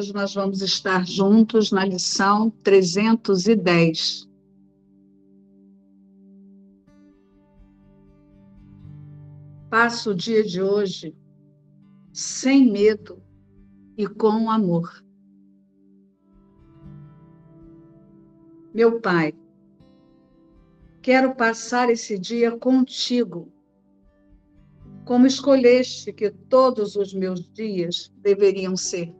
Hoje nós vamos estar juntos na lição 310. Passo o dia de hoje sem medo e com amor. Meu Pai, quero passar esse dia contigo como escolheste que todos os meus dias deveriam ser.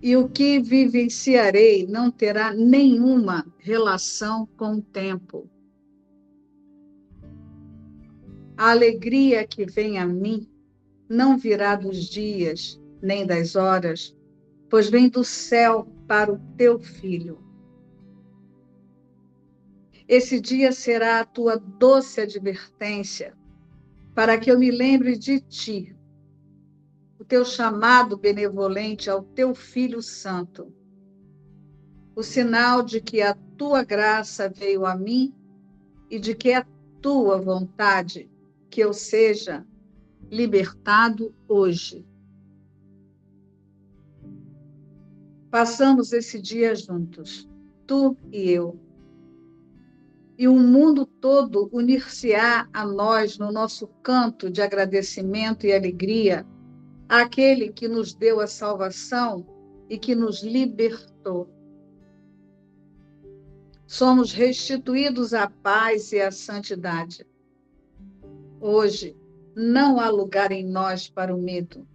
E o que vivenciarei não terá nenhuma relação com o tempo. A alegria que vem a mim não virá dos dias nem das horas, pois vem do céu para o teu filho esse dia será a tua doce advertência, para que eu me lembre de ti, teu chamado benevolente ao teu Filho Santo, o sinal de que a tua graça veio a mim e de que é tua vontade que eu seja libertado hoje. Passamos esse dia juntos, tu e eu e o mundo todo unir-se-á a nós no nosso canto de agradecimento e alegria àquele que nos deu a salvação e que nos libertou. Somos restituídos à paz e à santidade. Hoje, não há lugar em nós para o medo,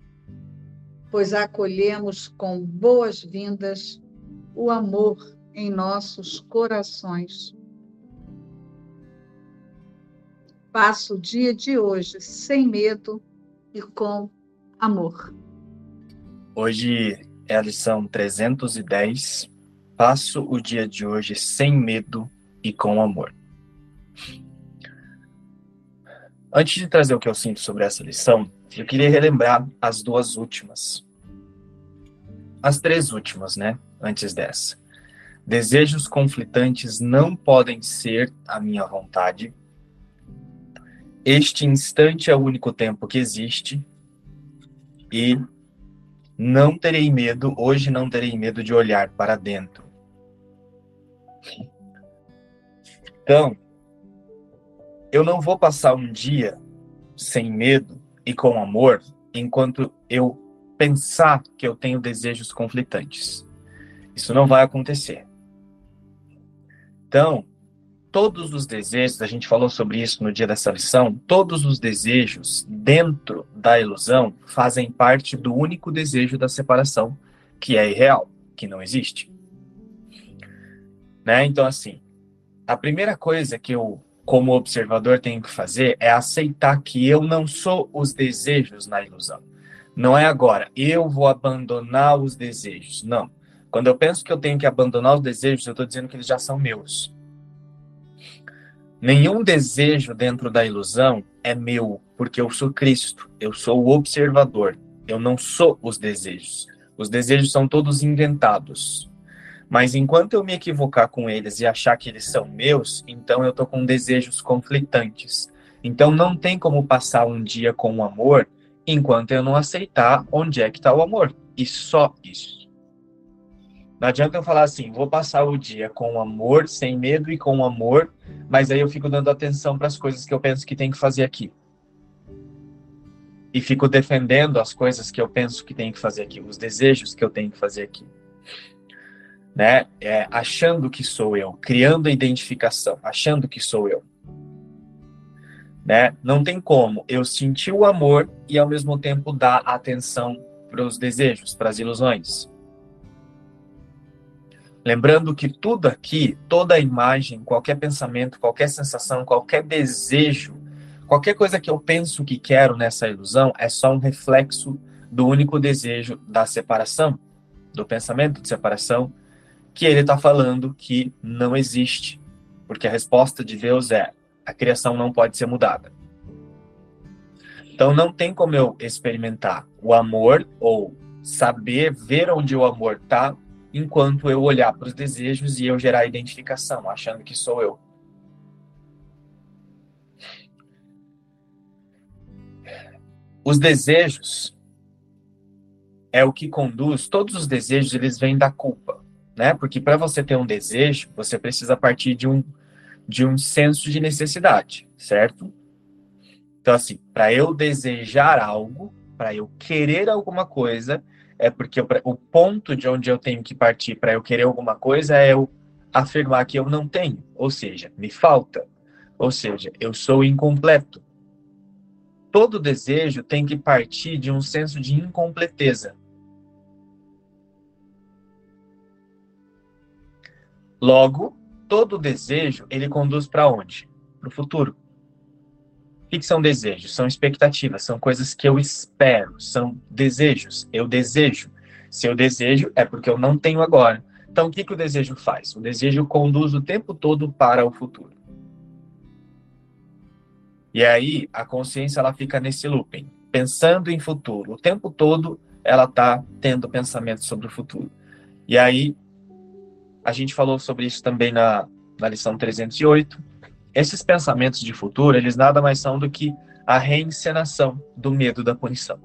pois acolhemos com boas-vindas o amor em nossos corações. Passo o dia de hoje sem medo e com amor. Hoje é a lição 310. Passo o dia de hoje sem medo e com amor. Antes de trazer o que eu sinto sobre essa lição, eu queria relembrar as duas últimas. As três últimas, né? Antes dessa. Desejos conflitantes não podem ser a minha vontade este instante é o único tempo que existe e não terei medo, hoje não terei medo de olhar para dentro. Então, eu não vou passar um dia sem medo e com amor enquanto eu pensar que eu tenho desejos conflitantes. Isso não vai acontecer. Então, todos os desejos, a gente falou sobre isso no dia dessa lição, todos os desejos dentro da ilusão fazem parte do único desejo da separação, que é irreal, que não existe. Né? Então, assim, a primeira coisa que eu, como observador, tenho que fazer é aceitar que eu não sou os desejos na ilusão. Não é agora, eu vou abandonar os desejos. Não. Quando eu penso que eu tenho que abandonar os desejos, eu estou dizendo que eles já são meus. Nenhum desejo dentro da ilusão é meu, porque eu sou Cristo, eu sou o observador, eu não sou os desejos. Os desejos são todos inventados. Mas enquanto eu me equivocar com eles e achar que eles são meus, então eu estou com desejos conflitantes. Então não tem como passar um dia com o amor enquanto eu não aceitar onde é que está o amor. E só isso. Não adianta eu falar assim, vou passar o dia com amor, sem medo e com amor, mas aí eu fico dando atenção para as coisas que eu penso que tem que fazer aqui. E fico defendendo as coisas que eu penso que tem que fazer aqui, os desejos que eu tenho que fazer aqui. Né? É, achando que sou eu, criando a identificação, achando que sou eu. Né? Não tem como eu sentir o amor e ao mesmo tempo dar atenção para os desejos, para as ilusões. Lembrando que tudo aqui, toda imagem, qualquer pensamento, qualquer sensação, qualquer desejo, qualquer coisa que eu penso que quero nessa ilusão é só um reflexo do único desejo da separação, do pensamento de separação, que ele está falando que não existe. Porque a resposta de Deus é: a criação não pode ser mudada. Então não tem como eu experimentar o amor ou saber ver onde o amor está enquanto eu olhar para os desejos e eu gerar identificação, achando que sou eu. Os desejos, é o que conduz, todos os desejos, eles vêm da culpa, né? Porque para você ter um desejo, você precisa partir de um, de um senso de necessidade, certo? Então, assim, para eu desejar algo, para eu querer alguma coisa, é porque eu, o ponto de onde eu tenho que partir para eu querer alguma coisa é eu afirmar que eu não tenho, ou seja, me falta, ou seja, eu sou incompleto. Todo desejo tem que partir de um senso de incompleteza. Logo, todo desejo ele conduz para onde? Para o futuro. O que são desejos? São expectativas, são coisas que eu espero, são desejos. Eu desejo. Se eu desejo, é porque eu não tenho agora. Então, o que, que o desejo faz? O desejo conduz o tempo todo para o futuro. E aí, a consciência ela fica nesse looping, pensando em futuro. O tempo todo, ela está tendo pensamento sobre o futuro. E aí, a gente falou sobre isso também na, na lição 308 esses pensamentos de futuro, eles nada mais são do que a reencenação do medo da punição.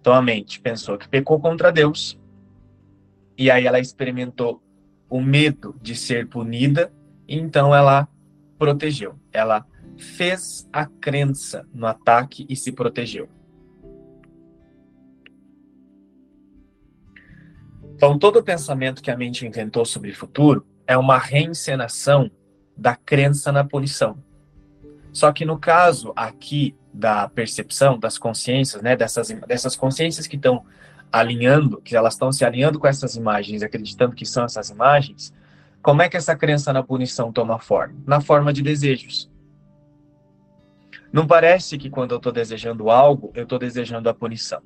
Então a mente pensou que pecou contra Deus, e aí ela experimentou o medo de ser punida, e então ela protegeu. Ela fez a crença no ataque e se protegeu. Então todo pensamento que a mente inventou sobre o futuro é uma reencenação da crença na punição. Só que no caso aqui da percepção das consciências, né, dessas, dessas consciências que estão alinhando, que elas estão se alinhando com essas imagens, acreditando que são essas imagens, como é que essa crença na punição toma forma? Na forma de desejos. Não parece que quando eu estou desejando algo, eu estou desejando a punição.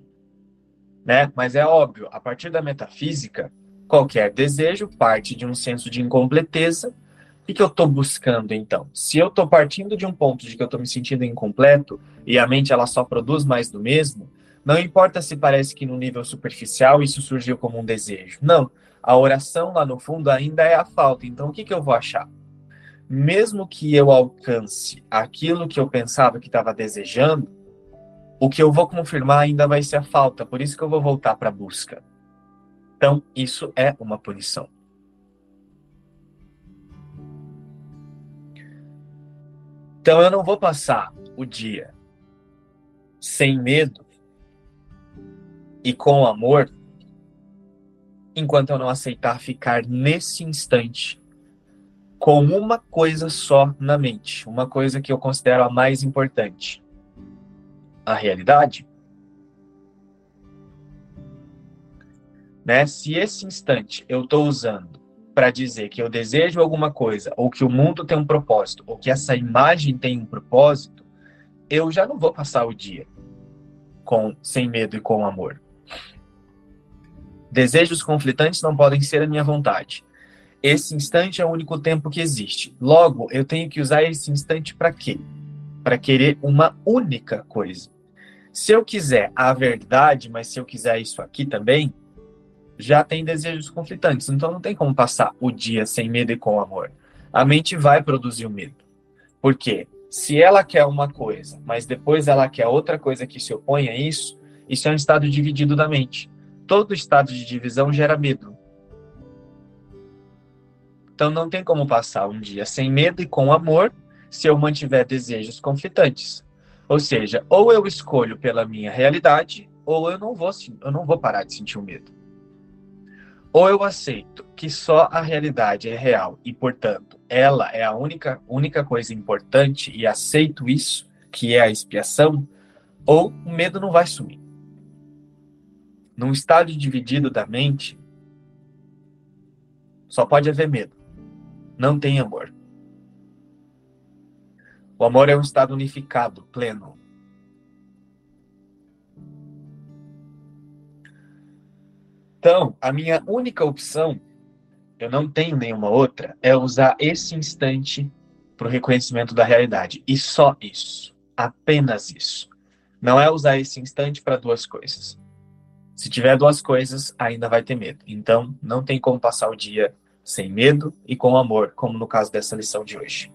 Né? Mas é óbvio, a partir da metafísica, qualquer desejo parte de um senso de incompleteza o que, que eu estou buscando, então? Se eu estou partindo de um ponto de que eu estou me sentindo incompleto e a mente ela só produz mais do mesmo, não importa se parece que no nível superficial isso surgiu como um desejo. Não. A oração lá no fundo ainda é a falta. Então, o que, que eu vou achar? Mesmo que eu alcance aquilo que eu pensava que estava desejando, o que eu vou confirmar ainda vai ser a falta. Por isso que eu vou voltar para a busca. Então, isso é uma punição. Então eu não vou passar o dia sem medo e com amor enquanto eu não aceitar ficar nesse instante com uma coisa só na mente, uma coisa que eu considero a mais importante: a realidade. Né? Se esse instante eu estou usando para dizer que eu desejo alguma coisa, ou que o mundo tem um propósito, ou que essa imagem tem um propósito, eu já não vou passar o dia com sem medo e com amor. Desejos conflitantes não podem ser a minha vontade. Esse instante é o único tempo que existe. Logo, eu tenho que usar esse instante para quê? Para querer uma única coisa. Se eu quiser a verdade, mas se eu quiser isso aqui também, já tem desejos conflitantes. Então não tem como passar o dia sem medo e com amor. A mente vai produzir o medo. Por quê? Se ela quer uma coisa, mas depois ela quer outra coisa que se opõe a isso, isso é um estado dividido da mente. Todo estado de divisão gera medo. Então não tem como passar um dia sem medo e com amor se eu mantiver desejos conflitantes. Ou seja, ou eu escolho pela minha realidade, ou eu não vou, eu não vou parar de sentir o medo. Ou eu aceito que só a realidade é real e, portanto, ela é a única, única coisa importante e aceito isso, que é a expiação, ou o medo não vai sumir. Num estado dividido da mente, só pode haver medo. Não tem amor. O amor é um estado unificado, pleno. Então, a minha única opção, eu não tenho nenhuma outra, é usar esse instante para o reconhecimento da realidade. E só isso. Apenas isso. Não é usar esse instante para duas coisas. Se tiver duas coisas, ainda vai ter medo. Então, não tem como passar o dia sem medo e com amor, como no caso dessa lição de hoje.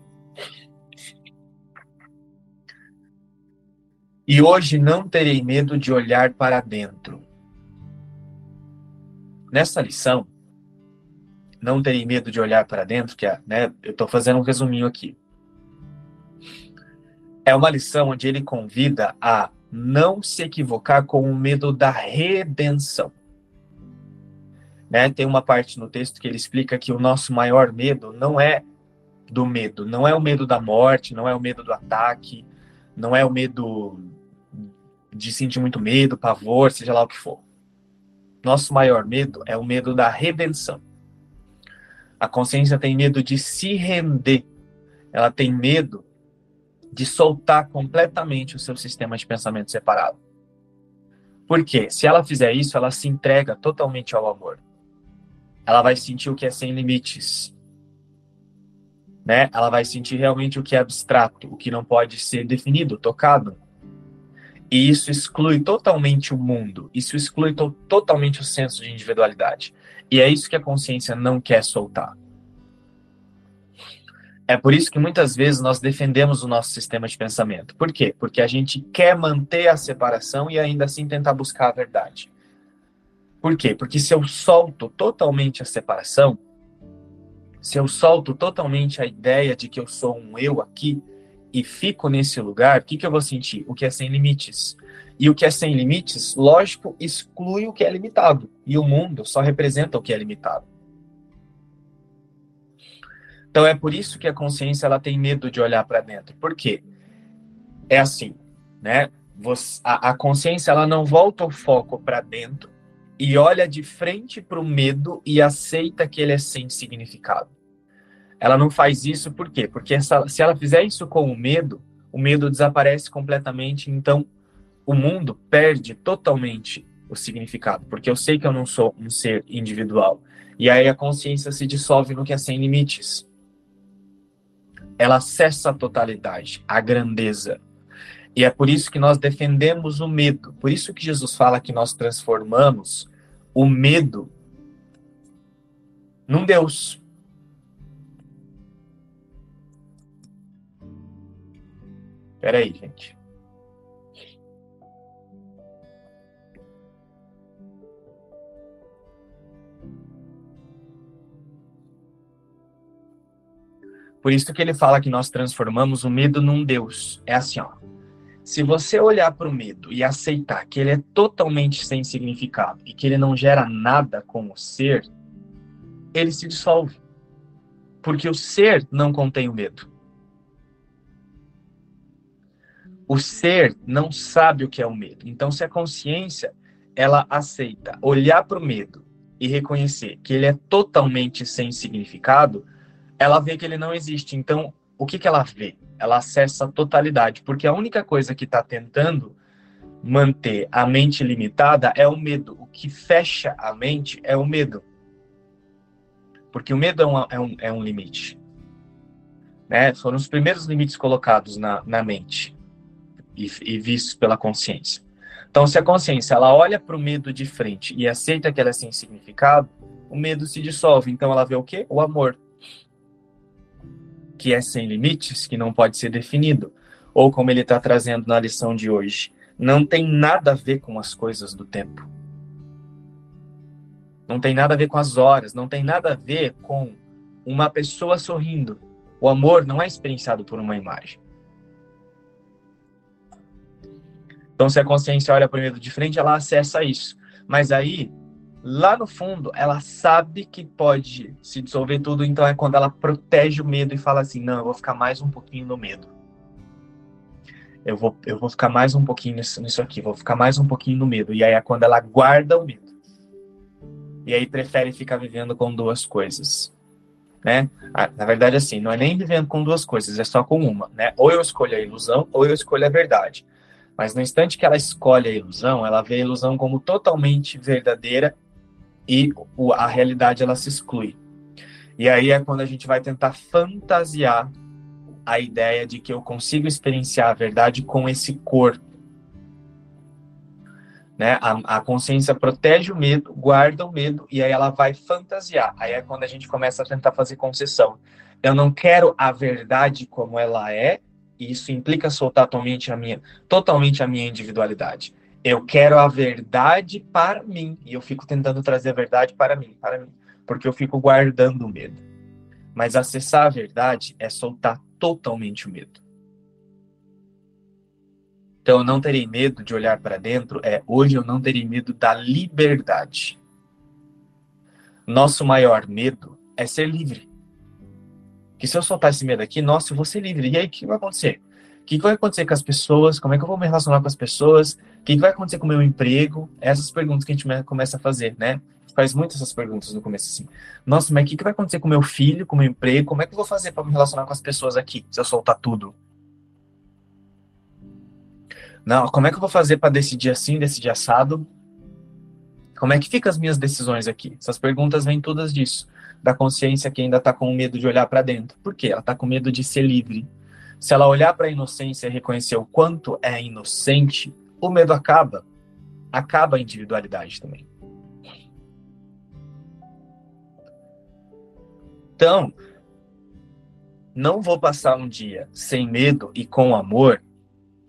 E hoje não terei medo de olhar para dentro nessa lição, não terem medo de olhar para dentro, que é, né, eu estou fazendo um resuminho aqui. É uma lição onde ele convida a não se equivocar com o medo da redenção. Né? Tem uma parte no texto que ele explica que o nosso maior medo não é do medo, não é o medo da morte, não é o medo do ataque, não é o medo de sentir muito medo, pavor, seja lá o que for. Nosso maior medo é o medo da redenção. A consciência tem medo de se render. Ela tem medo de soltar completamente o seu sistema de pensamento separado. Por quê? Se ela fizer isso, ela se entrega totalmente ao amor. Ela vai sentir o que é sem limites. Né? Ela vai sentir realmente o que é abstrato, o que não pode ser definido, tocado. E isso exclui totalmente o mundo, isso exclui to totalmente o senso de individualidade. E é isso que a consciência não quer soltar. É por isso que muitas vezes nós defendemos o nosso sistema de pensamento. Por quê? Porque a gente quer manter a separação e ainda assim tentar buscar a verdade. Por quê? Porque se eu solto totalmente a separação, se eu solto totalmente a ideia de que eu sou um eu aqui e fico nesse lugar, o que, que eu vou sentir? O que é sem limites. E o que é sem limites, lógico, exclui o que é limitado. E o mundo só representa o que é limitado. Então é por isso que a consciência ela tem medo de olhar para dentro. Por quê? É assim, né? Você, a, a consciência ela não volta o foco para dentro e olha de frente para o medo e aceita que ele é sem significado. Ela não faz isso por quê? Porque essa, se ela fizer isso com o medo, o medo desaparece completamente, então o mundo perde totalmente o significado, porque eu sei que eu não sou um ser individual. E aí a consciência se dissolve no que é sem limites ela acessa a totalidade, a grandeza. E é por isso que nós defendemos o medo. Por isso que Jesus fala que nós transformamos o medo num Deus. Peraí, gente. Por isso que ele fala que nós transformamos o medo num Deus. É assim, ó. Se você olhar para o medo e aceitar que ele é totalmente sem significado e que ele não gera nada com o ser, ele se dissolve. Porque o ser não contém o medo. O ser não sabe o que é o medo. Então, se a consciência ela aceita olhar para o medo e reconhecer que ele é totalmente sem significado, ela vê que ele não existe. Então, o que, que ela vê? Ela acessa a totalidade, porque a única coisa que está tentando manter a mente limitada é o medo. O que fecha a mente é o medo. Porque o medo é, uma, é, um, é um limite. Né? Foram os primeiros limites colocados na, na mente e, e vistos pela consciência. Então, se a consciência ela olha para o medo de frente e aceita que ela é sem significado, o medo se dissolve. Então, ela vê o quê? O amor que é sem limites, que não pode ser definido, ou como ele está trazendo na lição de hoje, não tem nada a ver com as coisas do tempo. Não tem nada a ver com as horas, não tem nada a ver com uma pessoa sorrindo. O amor não é experienciado por uma imagem. Então, se a consciência olha para o medo de frente, ela acessa isso. Mas aí, lá no fundo, ela sabe que pode se dissolver tudo, então é quando ela protege o medo e fala assim: não, eu vou ficar mais um pouquinho no medo. Eu vou, eu vou ficar mais um pouquinho nisso, nisso aqui, vou ficar mais um pouquinho no medo. E aí é quando ela guarda o medo. E aí prefere ficar vivendo com duas coisas. Né? Na verdade, assim, não é nem vivendo com duas coisas, é só com uma. Né? Ou eu escolho a ilusão, ou eu escolho a verdade. Mas no instante que ela escolhe a ilusão, ela vê a ilusão como totalmente verdadeira e a realidade ela se exclui. E aí é quando a gente vai tentar fantasiar a ideia de que eu consigo experienciar a verdade com esse corpo. Né? A, a, consciência protege o medo, guarda o medo e aí ela vai fantasiar. Aí é quando a gente começa a tentar fazer concessão. Eu não quero a verdade como ela é, e isso implica soltar totalmente a minha, totalmente a minha individualidade. Eu quero a verdade para mim. E eu fico tentando trazer a verdade para mim, para mim. Porque eu fico guardando o medo. Mas acessar a verdade é soltar totalmente o medo. Então eu não terei medo de olhar para dentro. É hoje eu não terei medo da liberdade. Nosso maior medo é ser livre. Que se eu soltar esse medo aqui, nossa, eu vou ser livre. E aí o que vai acontecer? O que vai acontecer com as pessoas? Como é que eu vou me relacionar com as pessoas? O que vai acontecer com o meu emprego? Essas perguntas que a gente começa a fazer, né? Faz muitas essas perguntas no começo assim. Nossa, mas o que vai acontecer com o meu filho, com o meu emprego? Como é que eu vou fazer para me relacionar com as pessoas aqui, se eu soltar tudo? Não, como é que eu vou fazer para decidir assim, decidir assado? Como é que ficam as minhas decisões aqui? Essas perguntas vêm todas disso, da consciência que ainda está com medo de olhar para dentro. Por quê? Ela está com medo de ser livre. Se ela olhar para a inocência e reconhecer o quanto é inocente, o medo acaba. Acaba a individualidade também. Então, não vou passar um dia sem medo e com amor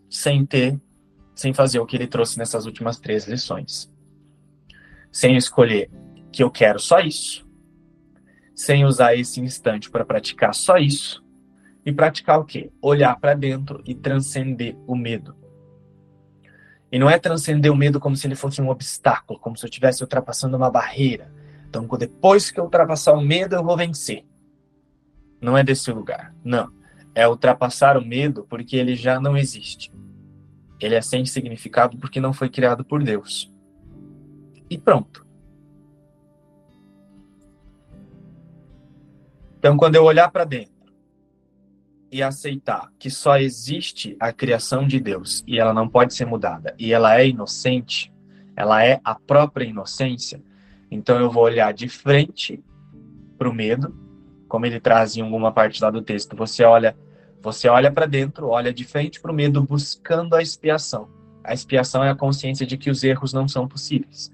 sem ter sem fazer o que ele trouxe nessas últimas três lições. Sem escolher que eu quero só isso, sem usar esse instante para praticar só isso, e praticar o quê? Olhar para dentro e transcender o medo. E não é transcender o medo como se ele fosse um obstáculo, como se eu estivesse ultrapassando uma barreira. Então, depois que eu ultrapassar o medo, eu vou vencer. Não é desse lugar. Não. É ultrapassar o medo porque ele já não existe. Ele é sem significado porque não foi criado por Deus. E pronto. Então, quando eu olhar para dentro e aceitar que só existe a criação de Deus e ela não pode ser mudada, e ela é inocente, ela é a própria inocência, então eu vou olhar de frente para o medo, como ele traz em alguma parte lá do texto. Você olha você olha para dentro, olha de frente para o medo, buscando a expiação. A expiação é a consciência de que os erros não são possíveis.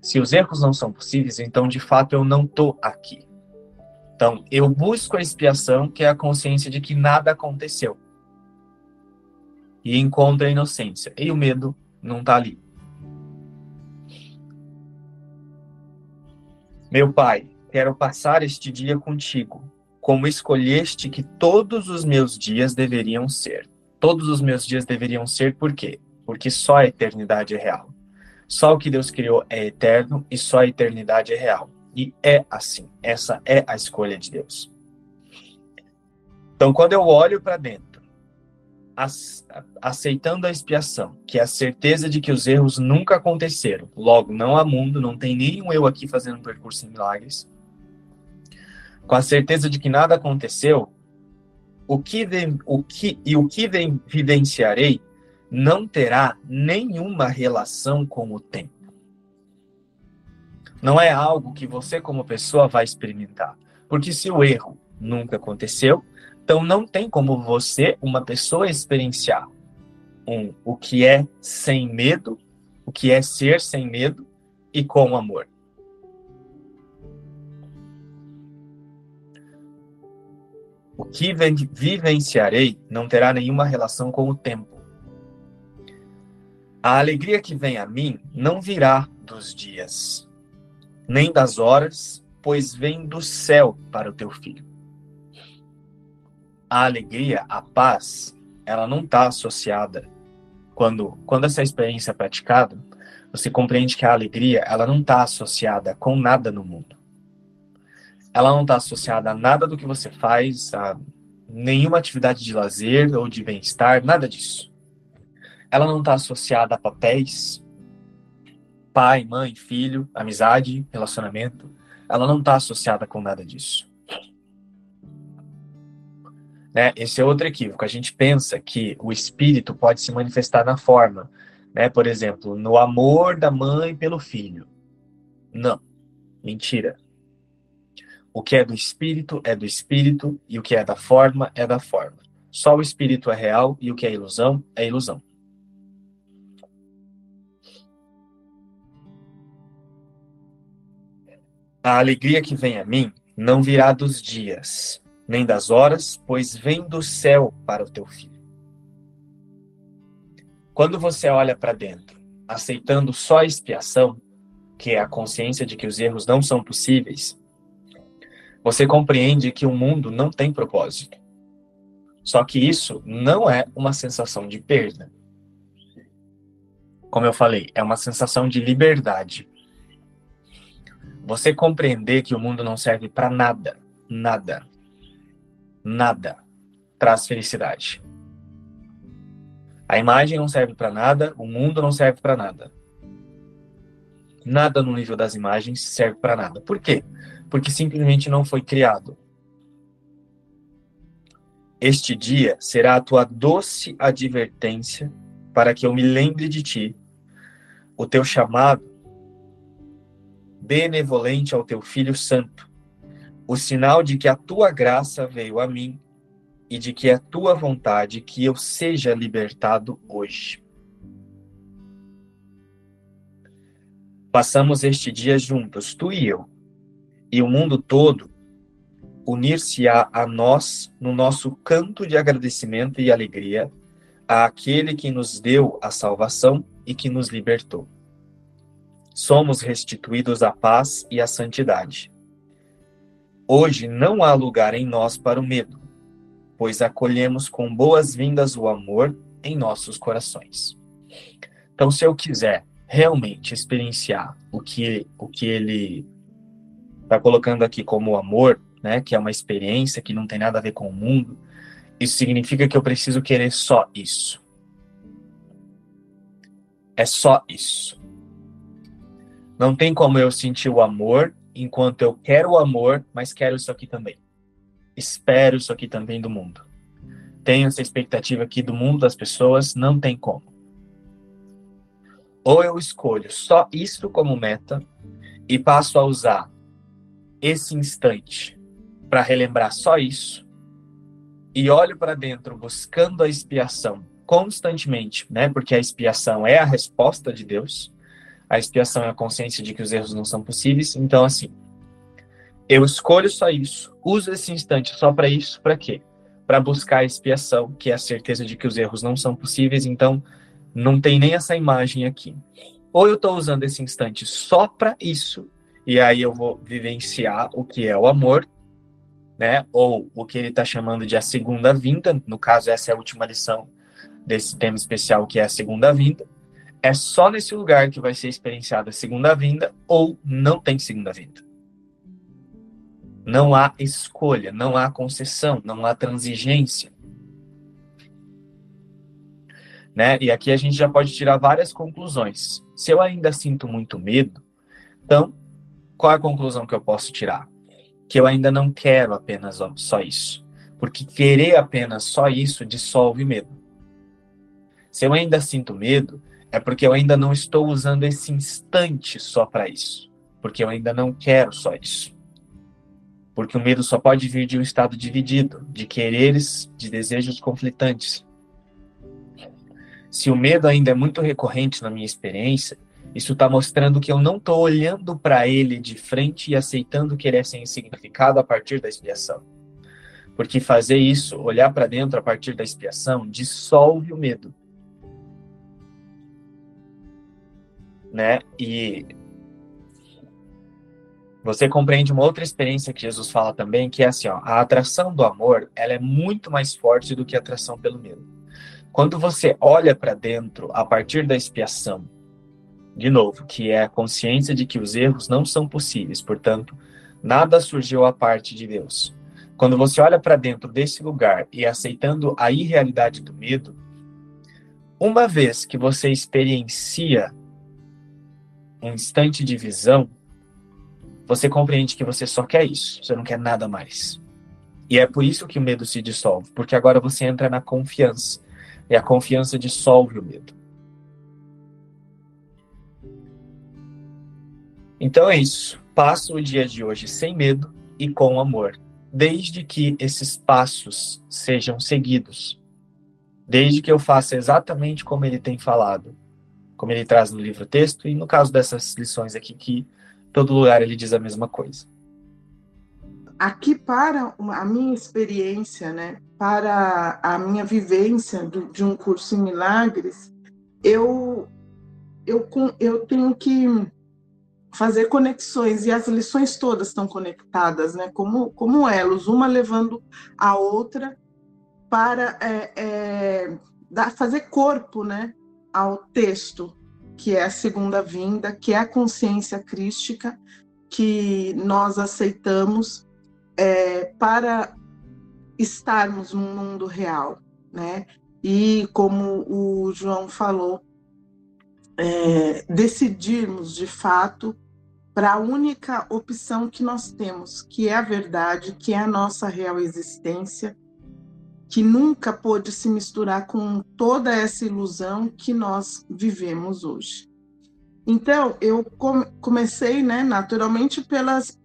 Se os erros não são possíveis, então de fato eu não estou aqui. Então eu busco a expiação, que é a consciência de que nada aconteceu. E encontro a inocência. E o medo não está ali. Meu pai, quero passar este dia contigo como escolheste que todos os meus dias deveriam ser. Todos os meus dias deveriam ser por quê? Porque só a eternidade é real. Só o que Deus criou é eterno e só a eternidade é real. E é assim. Essa é a escolha de Deus. Então, quando eu olho para dentro, aceitando a expiação, que é a certeza de que os erros nunca aconteceram, logo, não há mundo, não tem nenhum eu aqui fazendo um percurso em milagres, com a certeza de que nada aconteceu, o que, o que e o que vivenciarei não terá nenhuma relação com o tempo. Não é algo que você, como pessoa, vai experimentar. Porque se o erro nunca aconteceu, então não tem como você, uma pessoa, experienciar um, o que é sem medo, o que é ser sem medo e com amor. O que vivenciarei não terá nenhuma relação com o tempo. A alegria que vem a mim não virá dos dias, nem das horas, pois vem do céu para o teu filho. A alegria, a paz, ela não está associada. Quando, quando essa experiência é praticada, você compreende que a alegria ela não está associada com nada no mundo ela não está associada a nada do que você faz, a nenhuma atividade de lazer ou de bem-estar, nada disso. Ela não está associada a papéis, pai, mãe, filho, amizade, relacionamento. Ela não está associada com nada disso. Né? Esse é outro equívoco. A gente pensa que o espírito pode se manifestar na forma, né? por exemplo, no amor da mãe pelo filho. Não, mentira. O que é do espírito é do espírito, e o que é da forma é da forma. Só o espírito é real e o que é ilusão é ilusão. A alegria que vem a mim não virá dos dias, nem das horas, pois vem do céu para o teu filho. Quando você olha para dentro aceitando só a expiação, que é a consciência de que os erros não são possíveis, você compreende que o mundo não tem propósito. Só que isso não é uma sensação de perda. Como eu falei, é uma sensação de liberdade. Você compreender que o mundo não serve para nada, nada, nada, traz felicidade. A imagem não serve para nada, o mundo não serve para nada. Nada no nível das imagens serve para nada. Por quê? Porque simplesmente não foi criado. Este dia será a tua doce advertência para que eu me lembre de ti, o teu chamado benevolente ao teu Filho Santo, o sinal de que a tua graça veio a mim e de que é tua vontade que eu seja libertado hoje. Passamos este dia juntos, tu e eu, e o mundo todo unir-se-á a nós no nosso canto de agradecimento e alegria àquele que nos deu a salvação e que nos libertou. Somos restituídos à paz e à santidade. Hoje não há lugar em nós para o medo, pois acolhemos com boas-vindas o amor em nossos corações. Então, se eu quiser realmente experienciar o que, o que ele está colocando aqui como amor, né, que é uma experiência que não tem nada a ver com o mundo, isso significa que eu preciso querer só isso. É só isso. Não tem como eu sentir o amor enquanto eu quero o amor, mas quero isso aqui também espero isso aqui também do mundo. Tenho essa expectativa aqui do mundo das pessoas, não tem como. Ou eu escolho só isso como meta e passo a usar esse instante para relembrar só isso e olho para dentro buscando a expiação constantemente, né? Porque a expiação é a resposta de Deus. A expiação é a consciência de que os erros não são possíveis. Então, assim, eu escolho só isso, uso esse instante só para isso, para quê? Para buscar a expiação, que é a certeza de que os erros não são possíveis, então não tem nem essa imagem aqui. Ou eu estou usando esse instante só para isso, e aí eu vou vivenciar o que é o amor, né? Ou o que ele está chamando de a segunda vinda, no caso, essa é a última lição desse tema especial, que é a segunda vinda. É só nesse lugar que vai ser experienciada a segunda vinda, ou não tem segunda vinda. Não há escolha, não há concessão, não há transigência. Né? E aqui a gente já pode tirar várias conclusões. Se eu ainda sinto muito medo, então qual é a conclusão que eu posso tirar? Que eu ainda não quero apenas só isso. Porque querer apenas só isso dissolve medo. Se eu ainda sinto medo, é porque eu ainda não estou usando esse instante só para isso. Porque eu ainda não quero só isso. Porque o medo só pode vir de um estado dividido, de quereres, de desejos conflitantes. Se o medo ainda é muito recorrente na minha experiência, isso está mostrando que eu não estou olhando para ele de frente e aceitando que ele é sem significado a partir da expiação. Porque fazer isso, olhar para dentro a partir da expiação, dissolve o medo. Né? E você compreende uma outra experiência que Jesus fala também, que é assim, ó, a atração do amor, ela é muito mais forte do que a atração pelo medo. Quando você olha para dentro a partir da expiação, de novo, que é a consciência de que os erros não são possíveis, portanto, nada surgiu à parte de Deus. Quando você olha para dentro desse lugar e aceitando a irrealidade do medo, uma vez que você experiencia um instante de visão, você compreende que você só quer isso, você não quer nada mais. E é por isso que o medo se dissolve, porque agora você entra na confiança. E a confiança dissolve o medo. Então é isso. Passo o dia de hoje sem medo e com amor, desde que esses passos sejam seguidos. Desde que eu faça exatamente como ele tem falado, como ele traz no livro texto e no caso dessas lições aqui que todo lugar ele diz a mesma coisa. Aqui para a minha experiência, né, para a minha vivência do, de um curso em milagres, eu eu, eu tenho que fazer conexões e as lições todas estão conectadas, né? Como, como elos, uma levando a outra para é, é, dar, fazer corpo, né, ao texto que é a segunda vinda, que é a consciência crística que nós aceitamos é, para estarmos num mundo real, né? E como o João falou, é, decidirmos de fato para a única opção que nós temos, que é a verdade, que é a nossa real existência, que nunca pôde se misturar com toda essa ilusão que nós vivemos hoje. Então, eu comecei, né, naturalmente, pelas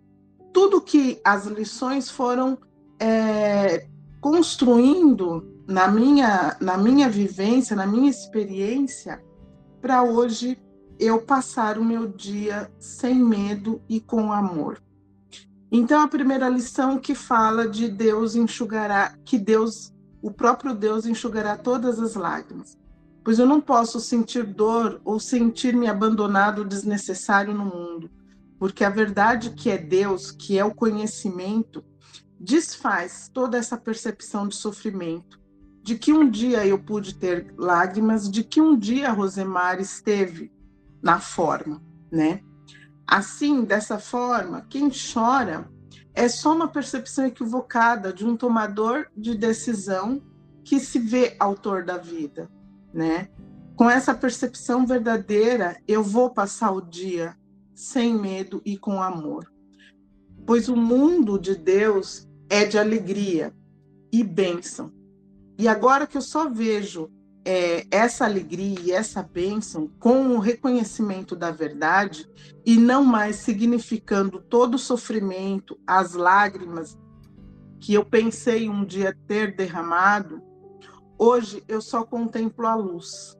tudo que as lições foram é, construindo na minha, na minha vivência, na minha experiência, para hoje eu passar o meu dia sem medo e com amor. Então a primeira lição que fala de Deus enxugará, que Deus, o próprio Deus enxugará todas as lágrimas. Pois eu não posso sentir dor ou sentir-me abandonado desnecessário no mundo, porque a verdade que é Deus, que é o conhecimento, desfaz toda essa percepção de sofrimento, de que um dia eu pude ter lágrimas, de que um dia Rosemar esteve na forma, né? Assim, dessa forma, quem chora é só uma percepção equivocada de um tomador de decisão que se vê autor da vida, né? Com essa percepção verdadeira, eu vou passar o dia sem medo e com amor. Pois o mundo de Deus é de alegria e bênção. E agora que eu só vejo é, essa alegria e essa bênção com o reconhecimento da verdade e não mais significando todo o sofrimento, as lágrimas que eu pensei um dia ter derramado, hoje eu só contemplo a luz,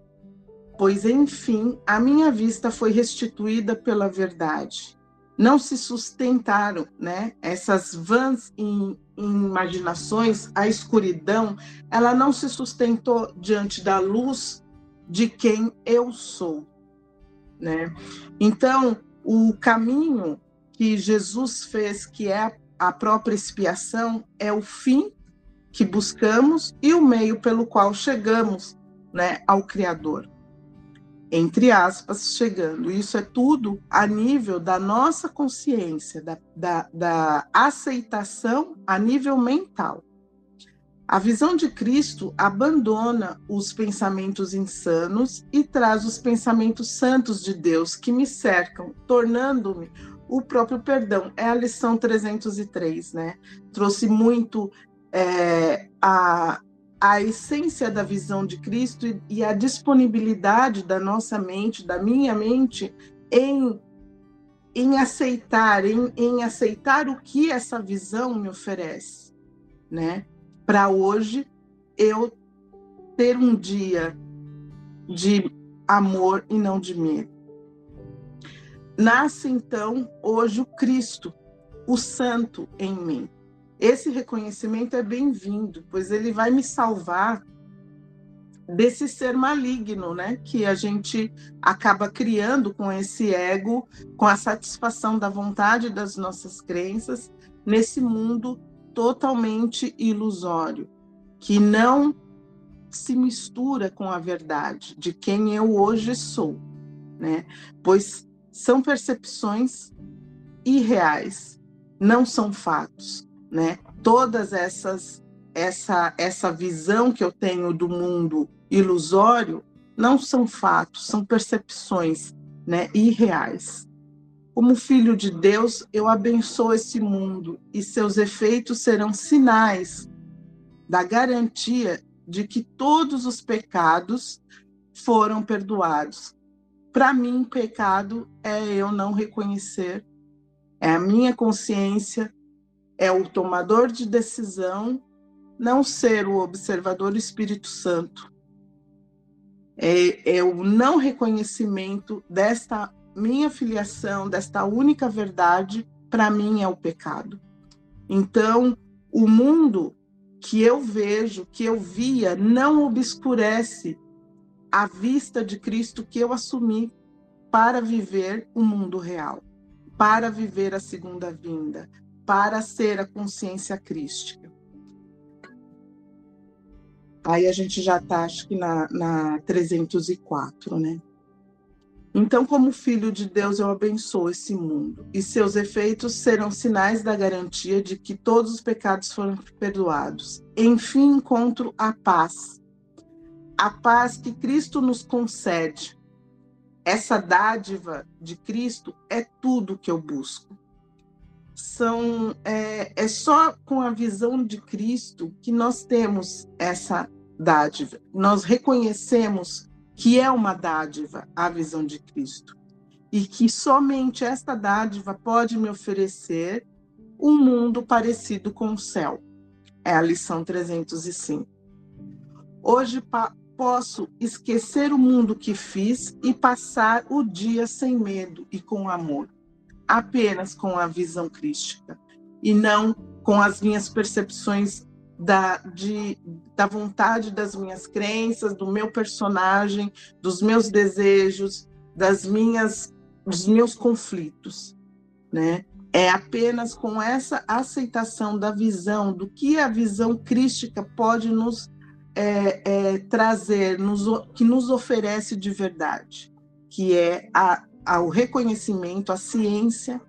pois enfim a minha vista foi restituída pela verdade não se sustentaram, né? Essas vãs em imaginações, a escuridão, ela não se sustentou diante da luz de quem eu sou, né? Então, o caminho que Jesus fez, que é a própria expiação, é o fim que buscamos e o meio pelo qual chegamos, né, ao Criador entre aspas, chegando. Isso é tudo a nível da nossa consciência, da, da, da, aceitação a nível mental. A visão de Cristo abandona os pensamentos insanos e traz os pensamentos santos de Deus que me cercam, tornando-me o próprio perdão. É a lição 303, né? Trouxe muito é, a, a essência da visão de Cristo e a disponibilidade da nossa mente, da minha mente, em, em aceitar, em, em aceitar o que essa visão me oferece, né? Para hoje eu ter um dia de amor e não de medo. Nasce então hoje o Cristo, o Santo em mim. Esse reconhecimento é bem-vindo, pois ele vai me salvar desse ser maligno, né? Que a gente acaba criando com esse ego, com a satisfação da vontade das nossas crenças, nesse mundo totalmente ilusório, que não se mistura com a verdade de quem eu hoje sou, né? Pois são percepções irreais, não são fatos né? Todas essas essa essa visão que eu tenho do mundo ilusório não são fatos, são percepções, né, irreais. Como filho de Deus, eu abençoo esse mundo e seus efeitos serão sinais da garantia de que todos os pecados foram perdoados. Para mim, pecado é eu não reconhecer, é a minha consciência é o tomador de decisão, não ser o observador Espírito Santo. É, é o não reconhecimento desta minha filiação, desta única verdade, para mim é o pecado. Então, o mundo que eu vejo, que eu via, não obscurece a vista de Cristo que eu assumi para viver o mundo real, para viver a segunda vinda, para ser a consciência crística. Aí a gente já está, acho que na, na 304, né? Então, como filho de Deus, eu abençoo esse mundo, e seus efeitos serão sinais da garantia de que todos os pecados foram perdoados. Enfim, encontro a paz. A paz que Cristo nos concede. Essa dádiva de Cristo é tudo que eu busco. São, é, é só com a visão de Cristo que nós temos essa dádiva. Nós reconhecemos que é uma dádiva a visão de Cristo e que somente esta dádiva pode me oferecer um mundo parecido com o céu. É a lição 305. Hoje posso esquecer o mundo que fiz e passar o dia sem medo e com amor, apenas com a visão crística e não com as minhas percepções da, de, da vontade das minhas crenças, do meu personagem, dos meus desejos, das minhas, dos meus conflitos, né? É apenas com essa aceitação da visão, do que a visão crística pode nos é, é, trazer, nos, que nos oferece de verdade, que é a, a, o reconhecimento, a ciência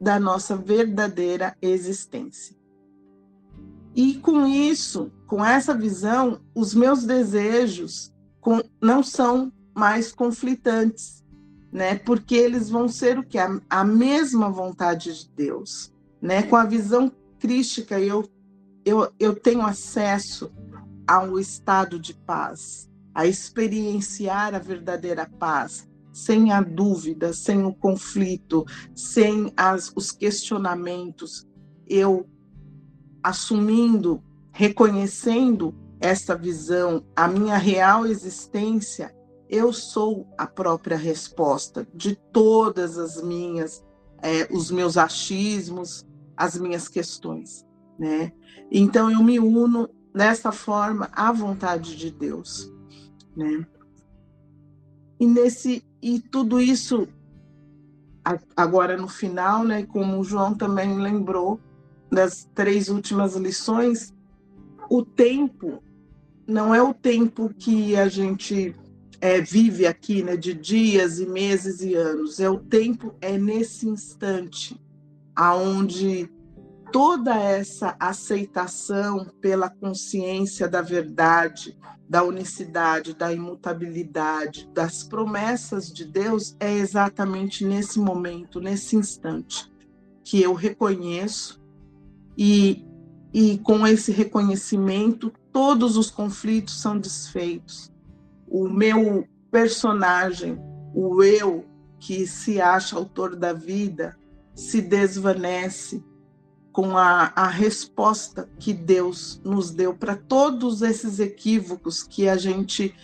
da nossa verdadeira existência. E com isso, com essa visão, os meus desejos não são mais conflitantes, né? Porque eles vão ser o que a, a mesma vontade de Deus, né? Com a visão crística, eu eu, eu tenho acesso ao estado de paz, a experienciar a verdadeira paz, sem a dúvida, sem o conflito, sem as, os questionamentos. Eu assumindo, reconhecendo essa visão, a minha real existência, eu sou a própria resposta de todas as minhas, é, os meus achismos, as minhas questões, né? Então eu me uno dessa forma à vontade de Deus, né? E nesse e tudo isso agora no final, né? Como o João também lembrou, das três últimas lições, o tempo não é o tempo que a gente é, vive aqui, né, de dias e meses e anos. É o tempo é nesse instante, aonde toda essa aceitação pela consciência da verdade, da unicidade, da imutabilidade, das promessas de Deus é exatamente nesse momento, nesse instante que eu reconheço e, e com esse reconhecimento, todos os conflitos são desfeitos. O meu personagem, o eu que se acha autor da vida, se desvanece com a, a resposta que Deus nos deu para todos esses equívocos que a gente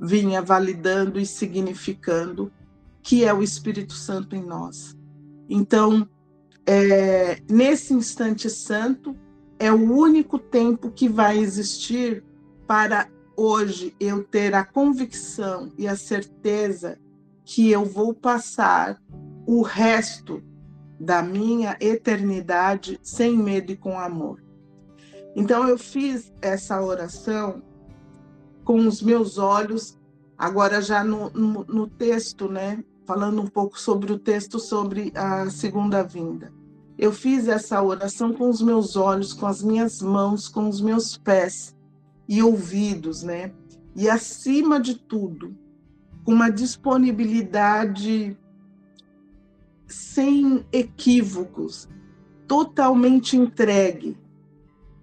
vinha validando e significando, que é o Espírito Santo em nós. Então, é, nesse instante santo, é o único tempo que vai existir para hoje eu ter a convicção e a certeza que eu vou passar o resto da minha eternidade sem medo e com amor. Então eu fiz essa oração com os meus olhos, agora já no, no, no texto, né? Falando um pouco sobre o texto sobre a segunda vinda. Eu fiz essa oração com os meus olhos, com as minhas mãos, com os meus pés e ouvidos, né? E acima de tudo, com uma disponibilidade sem equívocos, totalmente entregue,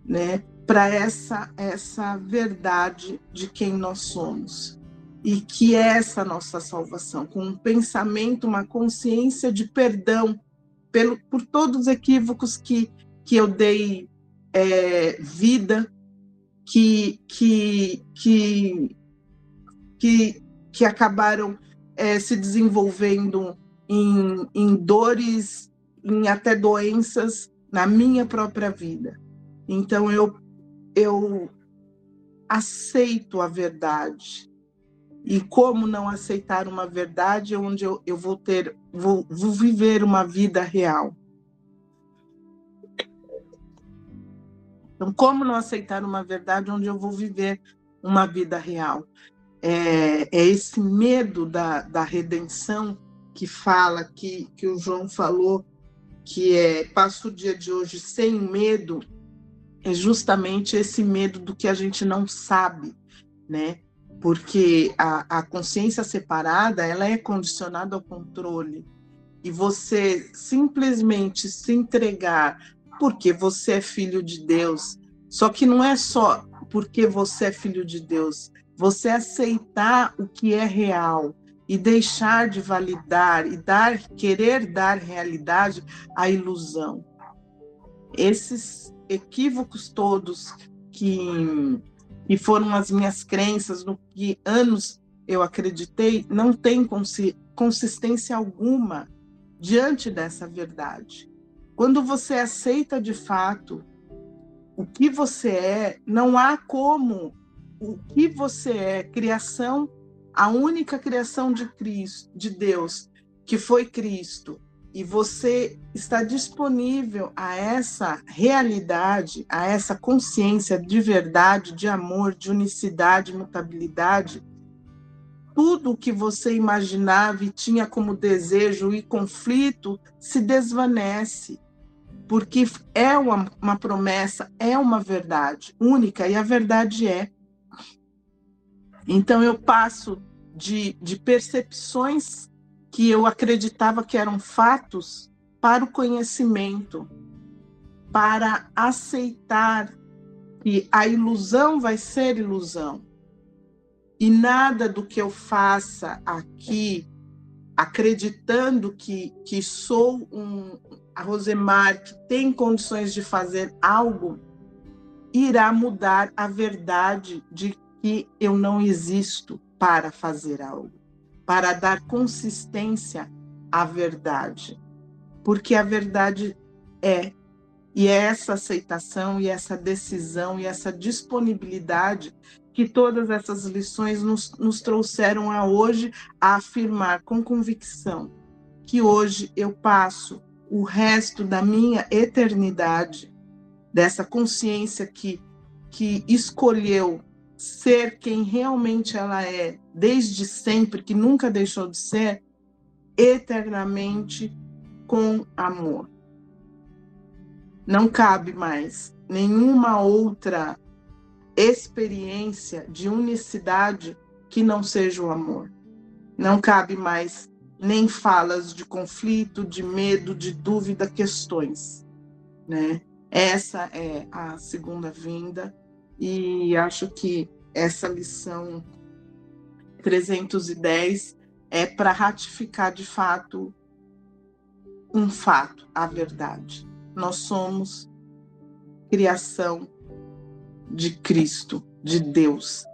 né, para essa essa verdade de quem nós somos. E que é essa nossa salvação, com um pensamento, uma consciência de perdão pelo, por todos os equívocos que, que eu dei é, vida, que, que, que, que, que acabaram é, se desenvolvendo em, em dores, em até doenças na minha própria vida. Então eu, eu aceito a verdade E como não aceitar uma verdade onde eu, eu vou ter, vou, vou viver uma vida real? Então, como não aceitar uma verdade onde eu vou viver uma vida real? É, é esse medo da, da redenção que fala, que, que o João falou, que é passa o dia de hoje sem medo, é justamente esse medo do que a gente não sabe, né? Porque a, a consciência separada, ela é condicionada ao controle. E você simplesmente se entregar porque você é filho de Deus. Só que não é só porque você é filho de Deus. Você aceitar o que é real e deixar de validar e dar, querer dar realidade à ilusão. Esses equívocos todos que, que foram as minhas crenças, no que anos eu acreditei, não tem consistência alguma diante dessa verdade. Quando você aceita de fato o que você é, não há como o que você é, criação, a única criação de Cristo, de Deus, que foi Cristo, e você está disponível a essa realidade, a essa consciência de verdade, de amor, de unicidade, mutabilidade, tudo o que você imaginava e tinha como desejo e conflito se desvanece porque é uma, uma promessa, é uma verdade única, e a verdade é. Então eu passo de, de percepções que eu acreditava que eram fatos para o conhecimento, para aceitar que a ilusão vai ser ilusão. E nada do que eu faça aqui, acreditando que, que sou um, a Rosemar, que tem condições de fazer algo, irá mudar a verdade de que eu não existo para fazer algo, para dar consistência à verdade. Porque a verdade é, e é essa aceitação, e essa decisão, e essa disponibilidade que todas essas lições nos, nos trouxeram a hoje a afirmar com convicção que hoje eu passo o resto da minha eternidade, dessa consciência que, que escolheu ser quem realmente ela é, desde sempre, que nunca deixou de ser, eternamente com amor. Não cabe mais nenhuma outra experiência de unicidade que não seja o amor. Não cabe mais nem falas de conflito, de medo, de dúvida, questões, né? Essa é a segunda vinda e acho que essa lição 310 é para ratificar de fato um fato, a verdade. Nós somos criação de Cristo, de Deus.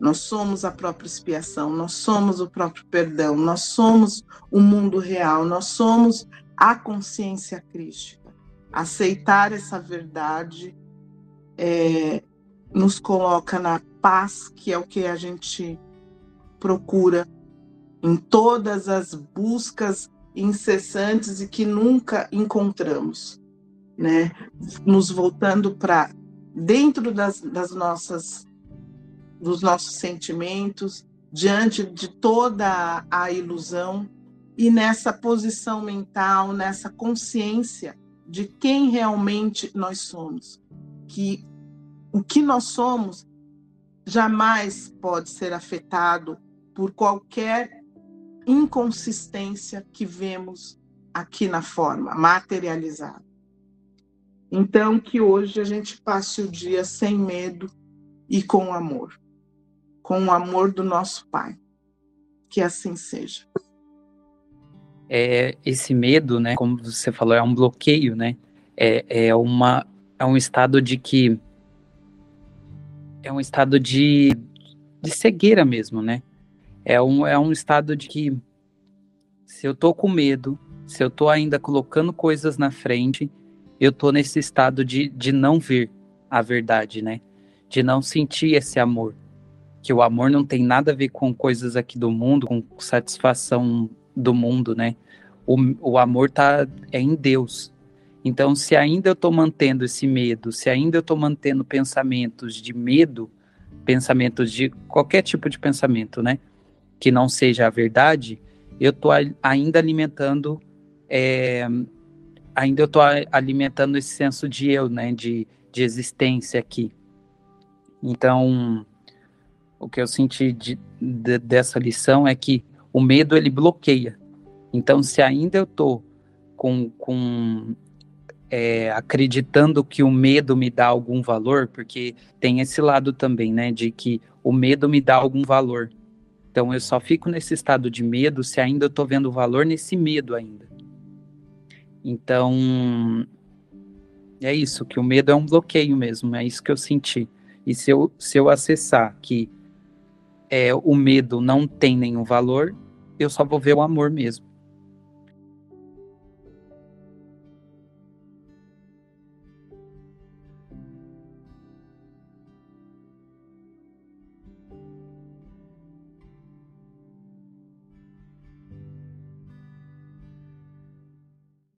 Nós somos a própria expiação, nós somos o próprio perdão, nós somos o mundo real, nós somos a consciência crística. Aceitar essa verdade é, nos coloca na paz, que é o que a gente procura em todas as buscas incessantes e que nunca encontramos, né? Nos voltando para dentro das, das nossas dos nossos sentimentos, diante de toda a ilusão e nessa posição mental, nessa consciência de quem realmente nós somos. Que o que nós somos jamais pode ser afetado por qualquer inconsistência que vemos aqui na forma materializada. Então, que hoje a gente passe o dia sem medo e com amor com o amor do nosso Pai. Que assim seja. É, esse medo, né, como você falou, é um bloqueio, né? É, é, uma, é um estado de que. É um estado de, de cegueira mesmo, né? É um, é um estado de que se eu tô com medo, se eu tô ainda colocando coisas na frente, eu tô nesse estado de, de não ver a verdade, né? De não sentir esse amor que o amor não tem nada a ver com coisas aqui do mundo, com satisfação do mundo, né? O, o amor tá é em Deus. Então, se ainda eu estou mantendo esse medo, se ainda eu estou mantendo pensamentos de medo, pensamentos de qualquer tipo de pensamento, né? Que não seja a verdade, eu estou ainda alimentando, é, ainda eu estou alimentando esse senso de eu, né? De, de existência aqui. Então, o que eu senti de, de, dessa lição é que o medo ele bloqueia. Então, se ainda eu estou com, com é, acreditando que o medo me dá algum valor, porque tem esse lado também, né, de que o medo me dá algum valor. Então eu só fico nesse estado de medo se ainda eu tô vendo valor nesse medo ainda. Então é isso, que o medo é um bloqueio mesmo, é isso que eu senti. E se eu, se eu acessar que é, o medo não tem nenhum valor, eu só vou ver o amor mesmo.